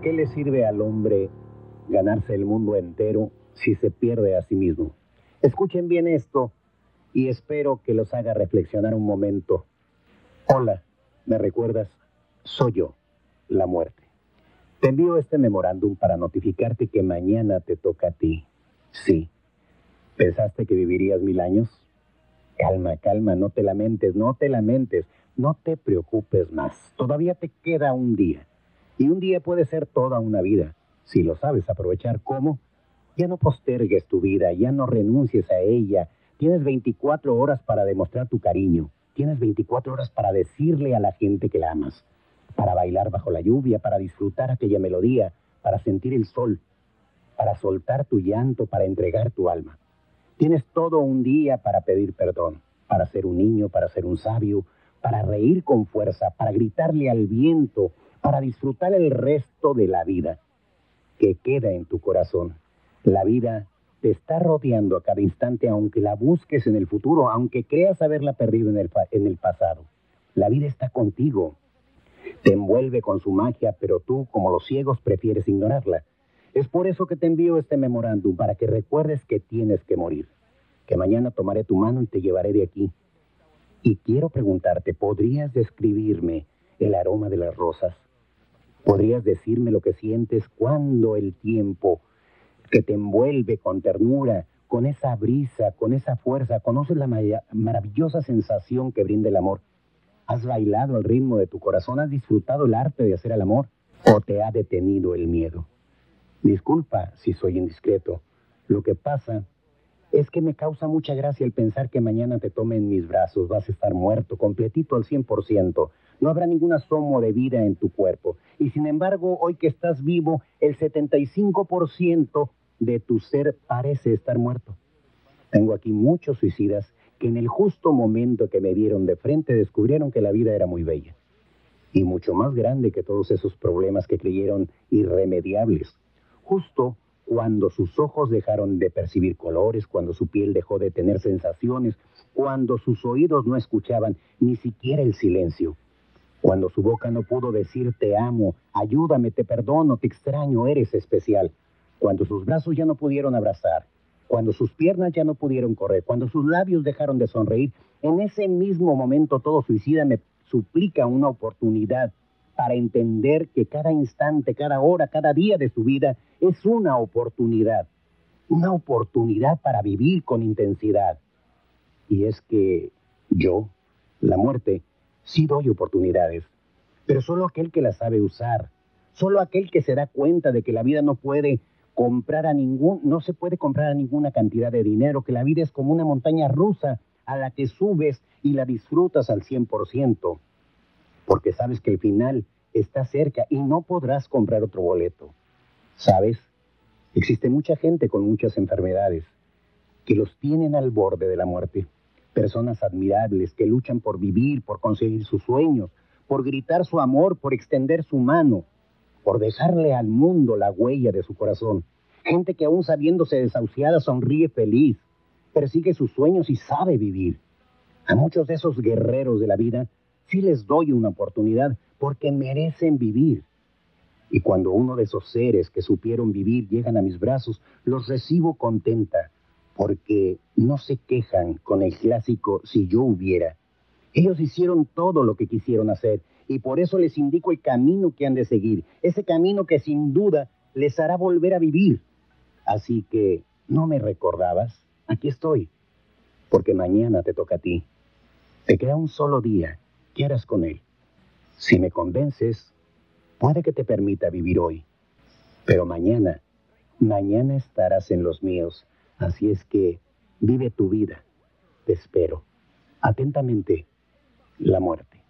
¿De qué le sirve al hombre ganarse el mundo entero si se pierde a sí mismo? Escuchen bien esto y espero que los haga reflexionar un momento. Hola, ¿me recuerdas? Soy yo, la muerte. Te envío este memorándum para notificarte que mañana te toca a ti. Sí. ¿Pensaste que vivirías mil años? Calma, calma, no te lamentes, no te lamentes, no te preocupes más. Todavía te queda un día. Y un día puede ser toda una vida. Si lo sabes aprovechar, ¿cómo? Ya no postergues tu vida, ya no renuncies a ella. Tienes 24 horas para demostrar tu cariño. Tienes 24 horas para decirle a la gente que la amas. Para bailar bajo la lluvia, para disfrutar aquella melodía, para sentir el sol, para soltar tu llanto, para entregar tu alma. Tienes todo un día para pedir perdón, para ser un niño, para ser un sabio, para reír con fuerza, para gritarle al viento, para disfrutar el resto de la vida que queda en tu corazón. La vida te está rodeando a cada instante, aunque la busques en el futuro, aunque creas haberla perdido en el, en el pasado. La vida está contigo. Te envuelve con su magia, pero tú, como los ciegos, prefieres ignorarla. Es por eso que te envío este memorándum, para que recuerdes que tienes que morir. Que mañana tomaré tu mano y te llevaré de aquí. Y quiero preguntarte, ¿podrías describirme el aroma de las rosas? ¿Podrías decirme lo que sientes cuando el tiempo que te envuelve con ternura, con esa brisa, con esa fuerza, conoces la maravillosa sensación que brinda el amor? ¿Has bailado al ritmo de tu corazón? ¿Has disfrutado el arte de hacer el amor? ¿O te ha detenido el miedo? Disculpa si soy indiscreto. Lo que pasa es que me causa mucha gracia el pensar que mañana te tome en mis brazos, vas a estar muerto, completito al 100%. No habrá ningún asomo de vida en tu cuerpo. Y sin embargo, hoy que estás vivo, el 75% de tu ser parece estar muerto. Tengo aquí muchos suicidas que en el justo momento que me vieron de frente descubrieron que la vida era muy bella y mucho más grande que todos esos problemas que creyeron irremediables. Justo cuando sus ojos dejaron de percibir colores, cuando su piel dejó de tener sensaciones, cuando sus oídos no escuchaban ni siquiera el silencio. Cuando su boca no pudo decir te amo, ayúdame, te perdono, te extraño, eres especial. Cuando sus brazos ya no pudieron abrazar, cuando sus piernas ya no pudieron correr, cuando sus labios dejaron de sonreír, en ese mismo momento todo suicida me suplica una oportunidad para entender que cada instante, cada hora, cada día de su vida es una oportunidad, una oportunidad para vivir con intensidad. Y es que yo, la muerte, Sí doy oportunidades, pero solo aquel que las sabe usar, solo aquel que se da cuenta de que la vida no puede comprar a ningún, no se puede comprar a ninguna cantidad de dinero, que la vida es como una montaña rusa a la que subes y la disfrutas al 100%, porque sabes que el final está cerca y no podrás comprar otro boleto. ¿Sabes? Existe mucha gente con muchas enfermedades que los tienen al borde de la muerte personas admirables que luchan por vivir, por conseguir sus sueños, por gritar su amor, por extender su mano, por dejarle al mundo la huella de su corazón. Gente que aún sabiéndose desahuciada sonríe feliz, persigue sus sueños y sabe vivir. A muchos de esos guerreros de la vida sí les doy una oportunidad porque merecen vivir. Y cuando uno de esos seres que supieron vivir llegan a mis brazos, los recibo contenta, porque no se quejan con el clásico si yo hubiera. Ellos hicieron todo lo que quisieron hacer y por eso les indico el camino que han de seguir, ese camino que sin duda les hará volver a vivir. Así que, ¿no me recordabas? Aquí estoy, porque mañana te toca a ti. Te queda un solo día. ¿Qué harás con él? Si me convences, puede que te permita vivir hoy. Pero mañana, mañana estarás en los míos. Así es que vive tu vida. Te espero. Atentamente, la muerte.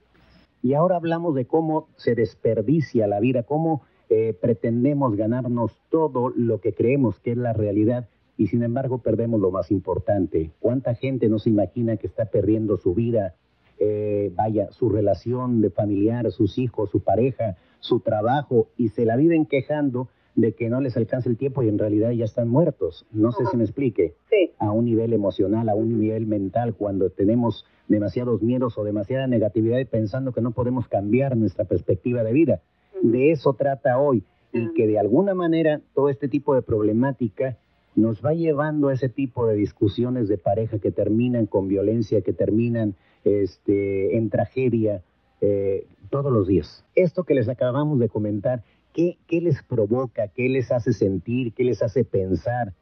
Y ahora hablamos de cómo se desperdicia la vida, cómo eh, pretendemos ganarnos todo lo que creemos que es la realidad y sin embargo perdemos lo más importante. ¿Cuánta gente no se imagina que está perdiendo su vida? Eh, vaya, su relación de familiar, sus hijos, su pareja, su trabajo y se la viven quejando de que no les alcanza el tiempo y en realidad ya están muertos. No sé si me explique. Sí. A un nivel emocional, a un nivel mental, cuando tenemos demasiados miedos o demasiada negatividad y pensando que no podemos cambiar nuestra perspectiva de vida. De eso trata hoy y que de alguna manera todo este tipo de problemática nos va llevando a ese tipo de discusiones de pareja que terminan con violencia, que terminan este, en tragedia eh, todos los días. Esto que les acabamos de comentar ¿Qué, les provoca? ¿Qué les hace sentir? ¿Qué les hace pensar?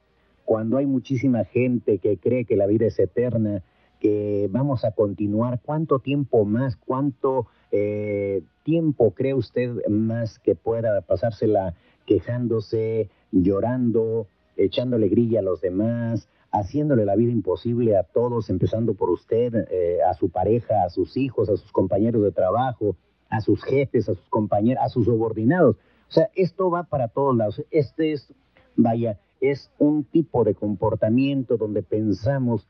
Cuando hay muchísima gente que cree que la vida es eterna, que vamos a continuar, ¿cuánto tiempo más? ¿Cuánto eh, tiempo cree usted más que pueda pasársela quejándose, llorando, echándole grilla a los demás, haciéndole la vida imposible a todos, empezando por usted, eh, a su pareja, a sus hijos, a sus compañeros de trabajo, a sus jefes, a sus compañeros, a sus subordinados? O sea, esto va para todos lados. Este es, vaya, es un tipo de comportamiento donde pensamos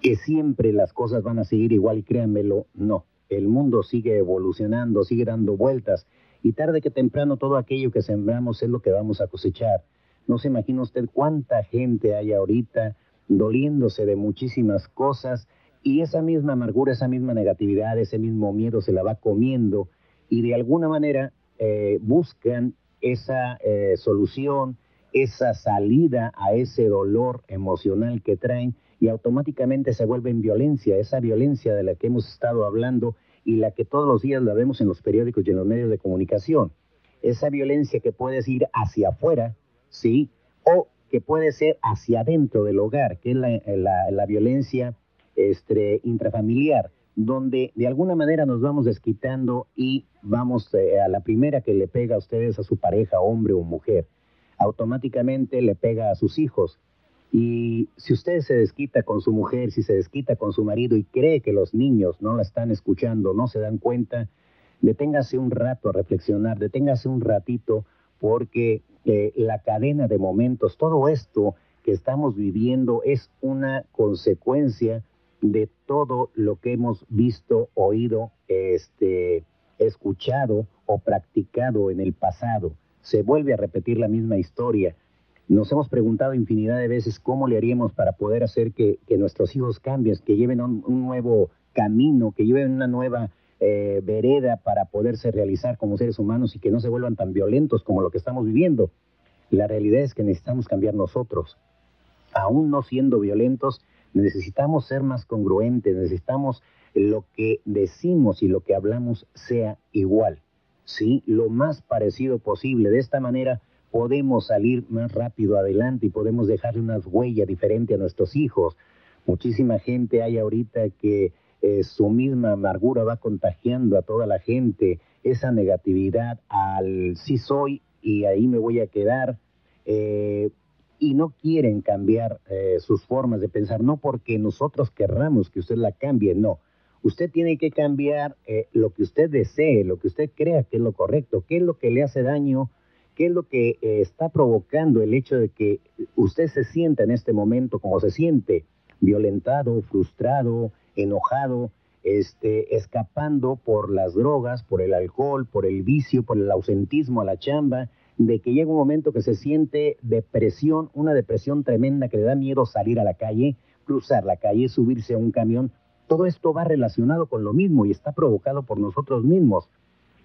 que siempre las cosas van a seguir igual y créanmelo, no. El mundo sigue evolucionando, sigue dando vueltas y tarde que temprano todo aquello que sembramos es lo que vamos a cosechar. No se imagina usted cuánta gente hay ahorita doliéndose de muchísimas cosas y esa misma amargura, esa misma negatividad, ese mismo miedo se la va comiendo y de alguna manera eh, buscan esa eh, solución, esa salida a ese dolor emocional que traen y automáticamente se vuelven violencia, esa violencia de la que hemos estado hablando y la que todos los días la vemos en los periódicos y en los medios de comunicación. Esa violencia que puede ir hacia afuera, ¿sí? O que puede ser hacia adentro del hogar, que es la, la violencia este, intrafamiliar donde de alguna manera nos vamos desquitando y vamos eh, a la primera que le pega a ustedes, a su pareja, hombre o mujer, automáticamente le pega a sus hijos. Y si usted se desquita con su mujer, si se desquita con su marido y cree que los niños no la están escuchando, no se dan cuenta, deténgase un rato a reflexionar, deténgase un ratito, porque eh, la cadena de momentos, todo esto que estamos viviendo es una consecuencia de todo lo que hemos visto, oído, este, escuchado o practicado en el pasado. Se vuelve a repetir la misma historia. Nos hemos preguntado infinidad de veces cómo le haríamos para poder hacer que, nuestros hijos cambien, que lleven un, nuevo camino, que lleven una nueva eh, vereda para poderse realizar como seres humanos y que no se vuelvan tan violentos como lo que estamos viviendo. La realidad es que necesitamos cambiar nosotros. Aún no siendo violentos, Necesitamos ser más congruentes, necesitamos lo que decimos y lo que hablamos sea igual, ¿sí? Lo más parecido posible. De esta manera podemos salir más rápido adelante y podemos dejarle una huella diferente a nuestros hijos. Muchísima gente hay ahorita que eh, su misma amargura va contagiando a toda la gente, esa negatividad al sí soy y ahí me voy a quedar. Eh, y no quieren cambiar eh, sus formas de pensar, no porque nosotros querramos que usted la cambie, no. Usted tiene que cambiar lo que usted desee, lo que usted crea que es lo correcto, qué es lo que le hace daño, qué es lo que está provocando el hecho de que usted se sienta en este momento como se siente, violentado, frustrado, enojado, este, escapando por las drogas, por el alcohol, por el vicio, por el ausentismo a la chamba, de que llega un momento que se siente depresión, una depresión tremenda que le da miedo salir a la calle, cruzar la calle, subirse a un camión. Todo esto va relacionado con lo mismo y está provocado por nosotros mismos.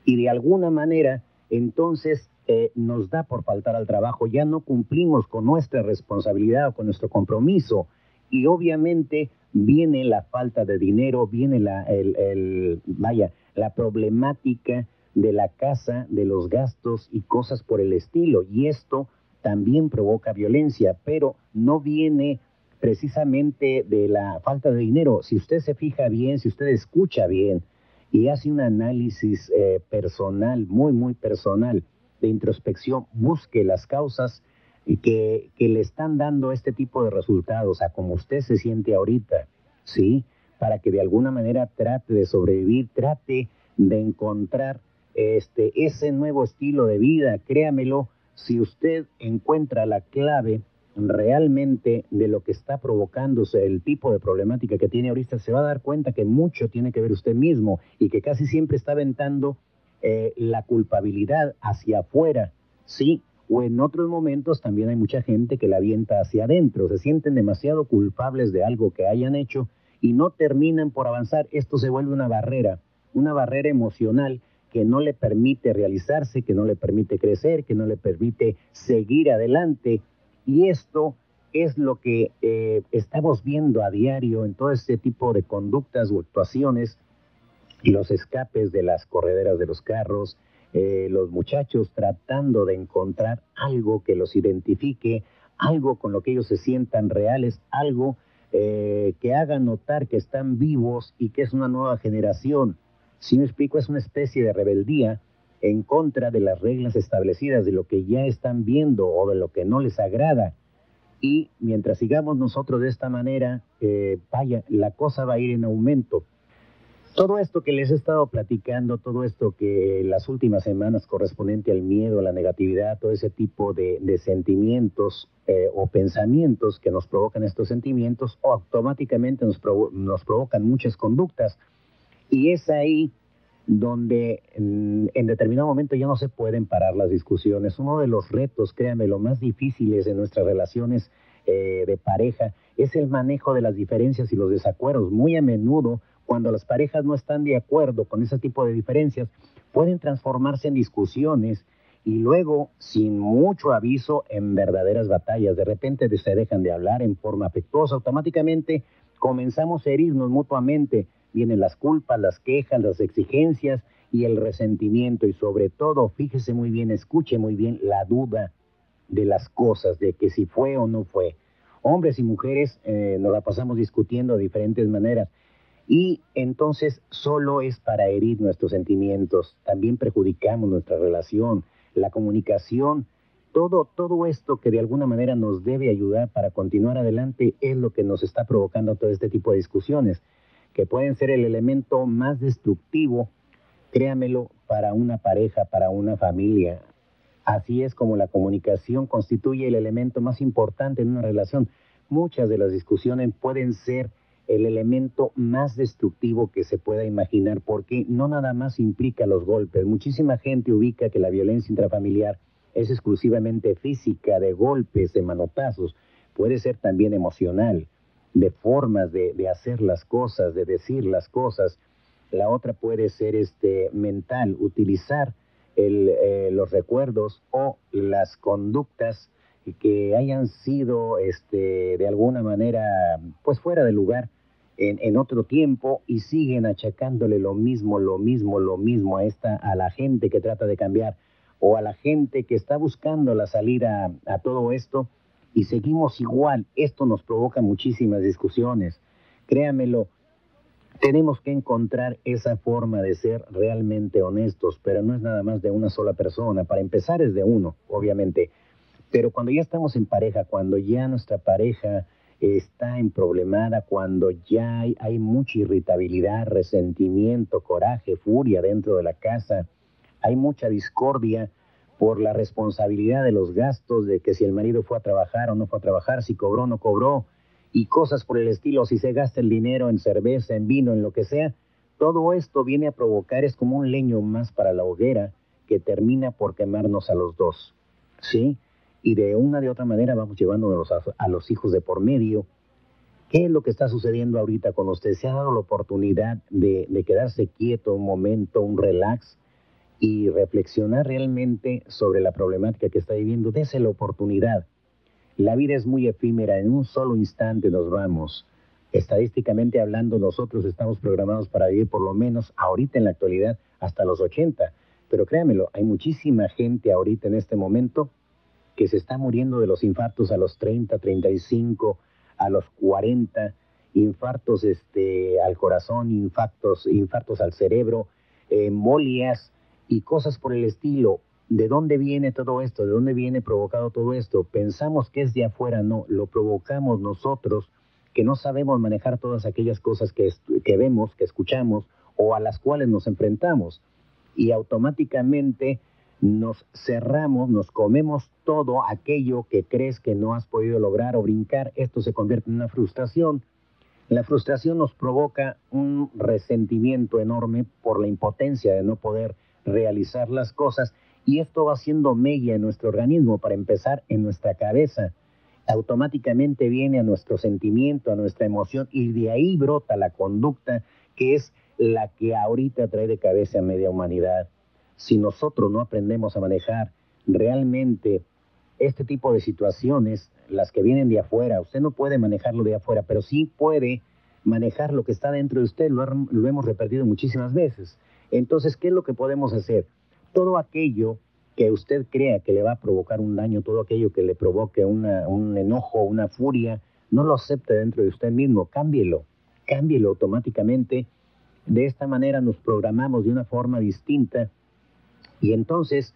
Y de alguna manera, entonces, eh, nos da por faltar al trabajo, ya no cumplimos con nuestra responsabilidad o con nuestro compromiso. Y obviamente viene la falta de dinero, viene la, el, vaya, la problemática de la casa, de los gastos y cosas por el estilo. Y esto también provoca violencia, pero no viene precisamente de la falta de dinero. Si usted se fija bien, si usted escucha bien y hace un análisis eh, personal, muy, muy personal, de introspección, busque las causas que, que le están dando este tipo de resultados a como usted se siente ahorita, ¿sí? Para que de alguna manera trate de sobrevivir, trate de encontrar este, ese nuevo estilo de vida. Créamelo, si usted encuentra la clave realmente de lo que está provocándose, el tipo de problemática que tiene ahorita, se va a dar cuenta que mucho tiene que ver usted mismo y que casi siempre está aventando eh, la culpabilidad hacia afuera, ¿sí? O en otros momentos también hay mucha gente que la avienta hacia adentro, se sienten demasiado culpables de algo que hayan hecho y no terminan por avanzar. Esto se vuelve una barrera, una barrera emocional que no le permite realizarse, que no le permite crecer, que no le permite seguir adelante y esto es lo que eh, estamos viendo a diario en todo este tipo de conductas o actuaciones, los escapes de las correderas de los carros, eh, los muchachos tratando de encontrar algo que los identifique, algo con lo que ellos se sientan reales, algo eh, que haga notar que están vivos y que es una nueva generación. Si me explico, es una especie de rebeldía en contra de las reglas establecidas, de lo que ya están viendo o de lo que no les agrada. Y mientras sigamos nosotros de esta manera, eh, vaya, la cosa va a ir en aumento. Todo esto que les he estado platicando, todo esto que las últimas semanas correspondiente al miedo, a la negatividad, todo ese tipo de, sentimientos eh, o pensamientos que nos provocan estos sentimientos o automáticamente nos, nos provocan muchas conductas. Y es ahí donde en, determinado momento ya no se pueden parar las discusiones. Uno de los retos, créanme, lo más difíciles en nuestras relaciones eh, de pareja es el manejo de las diferencias y los desacuerdos. Muy a menudo, cuando las parejas no están de acuerdo con ese tipo de diferencias, pueden transformarse en discusiones y luego, sin mucho aviso, en verdaderas batallas. De repente se dejan de hablar en forma afectuosa, automáticamente comenzamos a herirnos mutuamente vienen las culpas, las quejas, las exigencias y el resentimiento y sobre todo, fíjese muy bien, escuche muy bien la duda de las cosas, de que si fue o no fue. Hombres y mujeres eh, nos la pasamos discutiendo de diferentes maneras y entonces solo es para herir nuestros sentimientos, también perjudicamos nuestra relación, la comunicación, todo, todo esto que de alguna manera nos debe ayudar para continuar adelante es lo que nos está provocando todo este tipo de discusiones que pueden ser el elemento más destructivo, créamelo, para una pareja, para una familia. Así es como la comunicación constituye el elemento más importante en una relación. Muchas de las discusiones pueden ser el elemento más destructivo que se pueda imaginar, porque no nada más implica los golpes. Muchísima gente ubica que la violencia intrafamiliar es exclusivamente física, de golpes, de manotazos, puede ser también emocional de formas de, hacer las cosas, de decir las cosas. La otra puede ser este, mental, utilizar eh, los recuerdos o las conductas que hayan sido este, de alguna manera pues fuera de lugar en, otro tiempo y siguen achacándole lo mismo, lo mismo, lo mismo a, esta, a la gente que trata de cambiar o a la gente que está buscando la salida a todo esto y seguimos igual. Esto nos provoca muchísimas discusiones. Créamelo, tenemos que encontrar esa forma de ser realmente honestos, pero no es nada más de una sola persona. Para empezar es de uno, obviamente. Pero cuando ya estamos en pareja, cuando ya nuestra pareja está en problemada, cuando ya hay, hay mucha irritabilidad, resentimiento, coraje, furia dentro de la casa, hay mucha discordia, por la responsabilidad de los gastos, de que si el marido fue a trabajar o no fue a trabajar, si cobró o no cobró, y cosas por el estilo, si se gasta el dinero en cerveza, en vino, en lo que sea, todo esto viene a provocar, es como un leño más para la hoguera que termina por quemarnos a los dos, ¿sí? Y de una de otra manera vamos llevándonos a, los hijos de por medio. ¿Qué es lo que está sucediendo ahorita con usted? ¿Se ha dado la oportunidad de, de quedarse quieto un momento, un relax? y reflexionar realmente sobre la problemática que está viviendo, dése la oportunidad. La vida es muy efímera, en un solo instante nos vamos. Estadísticamente hablando, nosotros estamos programados para vivir por lo menos ahorita en la actualidad hasta los 80. Pero créamelo, hay muchísima gente ahorita en este momento que se está muriendo de los infartos a los 30, 35, a los 40, infartos este, al corazón, infartos, infartos al cerebro, embolias y cosas por el estilo. ¿De dónde viene todo esto? ¿De dónde viene provocado todo esto? Pensamos que es de afuera, no, lo provocamos nosotros, que no sabemos manejar todas aquellas cosas que vemos, que escuchamos o a las cuales nos enfrentamos. Y automáticamente nos cerramos, nos comemos todo aquello que crees que no has podido lograr o brincar. Esto se convierte en una frustración. La frustración nos provoca un resentimiento enorme por la impotencia de no poder realizar las cosas y esto va siendo mella en nuestro organismo, para empezar en nuestra cabeza. Automáticamente viene a nuestro sentimiento, a nuestra emoción y de ahí brota la conducta que es la que ahorita trae de cabeza a media humanidad. Si nosotros no aprendemos a manejar realmente este tipo de situaciones, las que vienen de afuera, usted no puede manejarlo de afuera, pero sí puede manejar lo que está dentro de usted, lo, lo hemos repetido muchísimas veces. Entonces, ¿qué es lo que podemos hacer? todo aquello que usted crea que le va a provocar un daño, todo aquello que le provoque un enojo, una furia, no lo acepte dentro de usted mismo, cámbielo, cámbielo automáticamente. De esta manera nos programamos de una forma distinta y entonces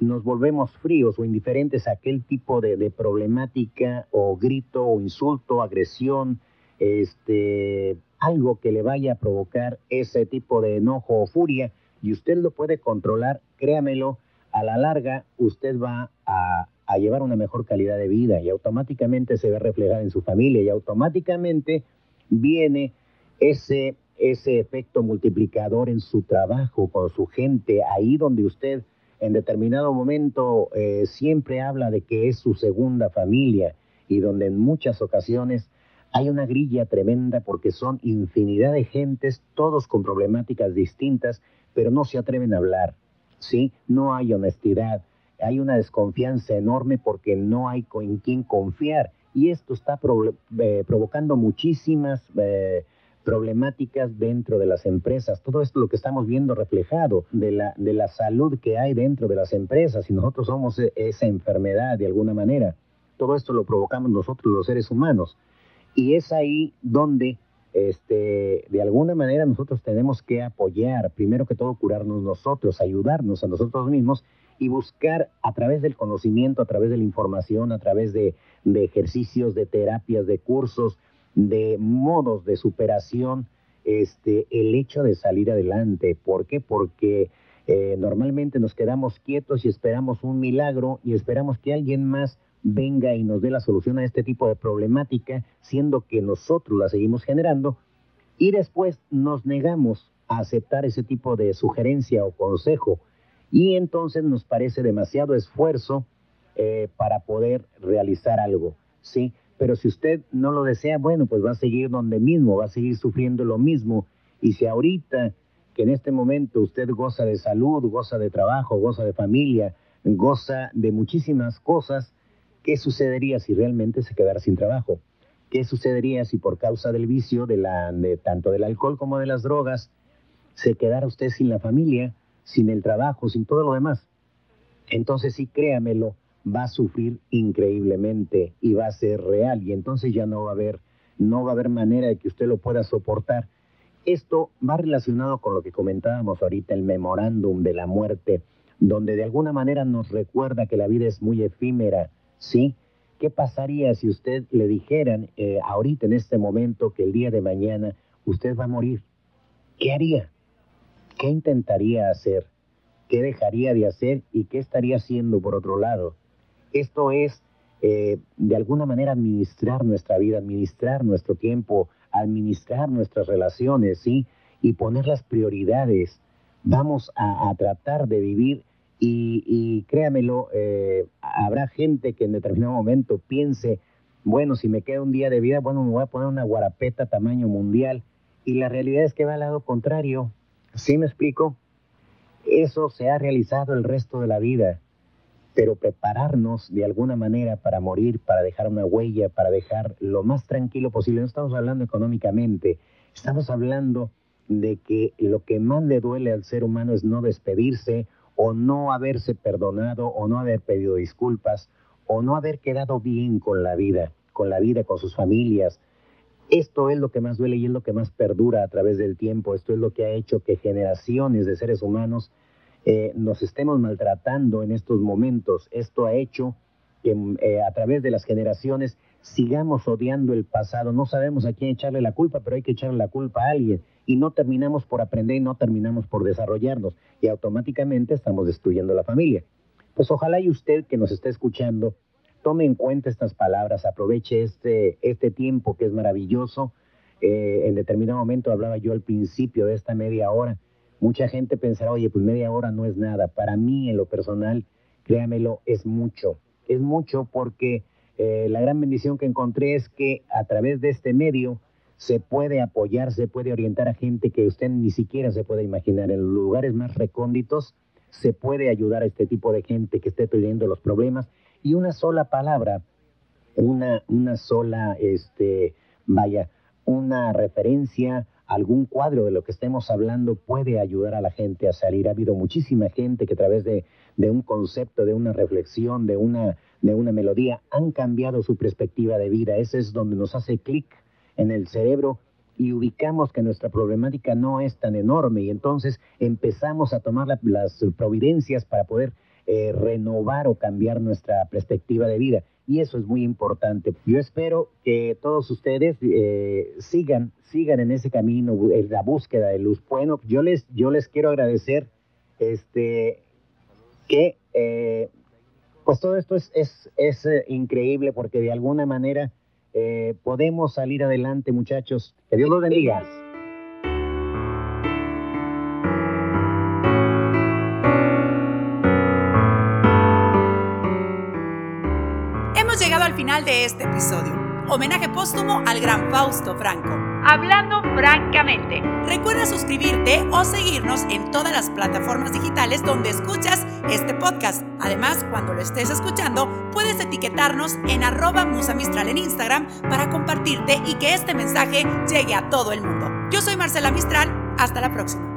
nos volvemos fríos o indiferentes a aquel tipo de, problemática o grito o insulto, agresión, este, algo que le vaya a provocar ese tipo de enojo o furia y usted lo puede controlar, créamelo, a la larga usted va a, llevar una mejor calidad de vida y automáticamente se ve reflejada en su familia y automáticamente viene ese, ese efecto multiplicador en su trabajo, con su gente, ahí donde usted en determinado momento eh, siempre habla de que es su segunda familia y donde en muchas ocasiones hay una grilla tremenda porque son infinidad de gentes, todos con problemáticas distintas, pero no se atreven a hablar, ¿sí? No hay honestidad, hay una desconfianza enorme porque no hay en quién confiar y esto está eh, provocando muchísimas eh, problemáticas dentro de las empresas. Todo esto lo que estamos viendo reflejado de la, de la salud que hay dentro de las empresas y nosotros somos e, esa enfermedad de alguna manera. Todo esto lo provocamos nosotros los seres humanos y es ahí donde este, de alguna manera nosotros tenemos que apoyar, primero que todo curarnos nosotros, ayudarnos a nosotros mismos y buscar a través del conocimiento, a través de la información, a través de, ejercicios, de terapias, de cursos, de modos de superación, este, el hecho de salir adelante. ¿Por qué? Porque eh, normalmente nos quedamos quietos y esperamos un milagro y esperamos que alguien más venga y nos dé la solución a este tipo de problemática, siendo que nosotros la seguimos generando, y después nos negamos a aceptar ese tipo de sugerencia o consejo, y entonces nos parece demasiado esfuerzo eh, para poder realizar algo, ¿sí? Pero si usted no lo desea, bueno, pues va a seguir donde mismo, va a seguir sufriendo lo mismo, y si ahorita que en este momento usted goza de salud, goza de trabajo, goza de familia, goza de muchísimas cosas, ¿Qué sucedería si realmente se quedara sin trabajo? ¿Qué sucedería si por causa del vicio, de, la, tanto del alcohol como de las drogas, se quedara usted sin la familia, sin el trabajo, sin todo lo demás? Entonces sí, créamelo, va a sufrir increíblemente y va a ser real y entonces ya no va a haber, no va a haber manera de que usted lo pueda soportar. Esto va relacionado con lo que comentábamos ahorita, el memorándum de la muerte, donde de alguna manera nos recuerda que la vida es muy efímera, ¿sí? ¿Qué pasaría si usted le dijeran eh, ahorita en este momento que el día de mañana usted va a morir? ¿Qué haría? ¿Qué intentaría hacer? ¿Qué dejaría de hacer y qué estaría haciendo por otro lado? Esto es, eh, de alguna manera, administrar nuestra vida, administrar nuestro tiempo, administrar nuestras relaciones, ¿sí? Y poner las prioridades. Vamos a, tratar de vivir y, créamelo, eh, habrá gente que en determinado momento piense, bueno, si me queda un día de vida, bueno, me voy a poner una guarapeta tamaño mundial. Y la realidad es que va al lado contrario. ¿Sí me explico? Eso se ha realizado el resto de la vida. Pero prepararnos de alguna manera para morir, para dejar una huella, para dejar lo más tranquilo posible. No estamos hablando económicamente, estamos hablando de que lo que más le duele al ser humano es no despedirse o no haberse perdonado o no haber pedido disculpas o no haber quedado bien con la vida. con la vida, con sus familias. Esto es lo que más duele y es lo que más perdura a través del tiempo. Esto es lo que ha hecho que generaciones de seres humanos eh, nos estemos maltratando en estos momentos. Esto ha hecho que eh, a través de las generaciones sigamos odiando el pasado. No sabemos a quién echarle la culpa, pero hay que echarle la culpa a alguien. Y no terminamos por aprender y no terminamos por desarrollarnos. Y automáticamente estamos destruyendo la familia. Pues ojalá y usted que nos está escuchando tome en cuenta estas palabras, aproveche este, este tiempo que es maravilloso. Eh, en determinado momento hablaba yo al principio de esta media hora Mucha gente pensará, oye, pues media hora no es nada. Para mí, en lo personal, créamelo, es mucho. Es mucho porque eh, la gran bendición que encontré es que a través de este medio se puede apoyar, se puede orientar a gente que usted ni siquiera se puede imaginar. En lugares más recónditos se puede ayudar a este tipo de gente que esté teniendo los problemas. Y una sola palabra, una, una sola, este, vaya, una referencia, algún cuadro de lo que estemos hablando puede ayudar a la gente a salir. Ha habido muchísima gente que a través de, un concepto, de una reflexión, de una, de una melodía, han cambiado su perspectiva de vida. Ese es donde nos hace clic en el cerebro y ubicamos que nuestra problemática no es tan enorme y entonces empezamos a tomar las providencias para poder eh, renovar o cambiar nuestra perspectiva de vida y eso es muy importante. Yo espero que todos ustedes eh, sigan, sigan en ese camino, en la búsqueda de luz. Bueno, yo les, yo les quiero agradecer este, que eh, pues todo esto es, es, es eh, increíble porque de alguna manera podemos salir adelante, muchachos. Que Dios los bendiga. Llegado al final de este episodio. Homenaje póstumo al gran Fausto Franco. Hablando francamente. Recuerda suscribirte o seguirnos en todas las plataformas digitales donde escuchas este podcast. Además, cuando lo estés escuchando, puedes etiquetarnos en arroba musamistral en Instagram para compartirte y que este mensaje llegue a todo el mundo. Yo soy Marcela Mistral. Hasta la próxima.